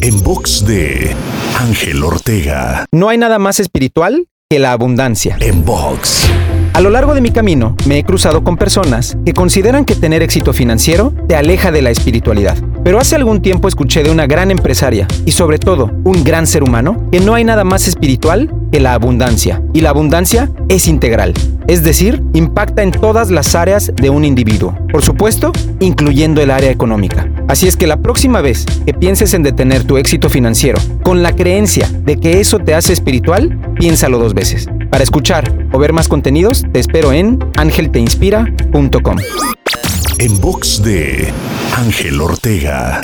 En box de Ángel Ortega. No hay nada más espiritual que la abundancia. En box. A lo largo de mi camino me he cruzado con personas que consideran que tener éxito financiero te aleja de la espiritualidad. Pero hace algún tiempo escuché de una gran empresaria y sobre todo un gran ser humano que no hay nada más espiritual que la abundancia. Y la abundancia es integral, es decir, impacta en todas las áreas de un individuo. Por supuesto, incluyendo el área económica. Así es que la próxima vez que pienses en detener tu éxito financiero con la creencia de que eso te hace espiritual, piénsalo dos veces. Para escuchar o ver más contenidos, te espero en angelteinspira.com. En box de Ángel Ortega.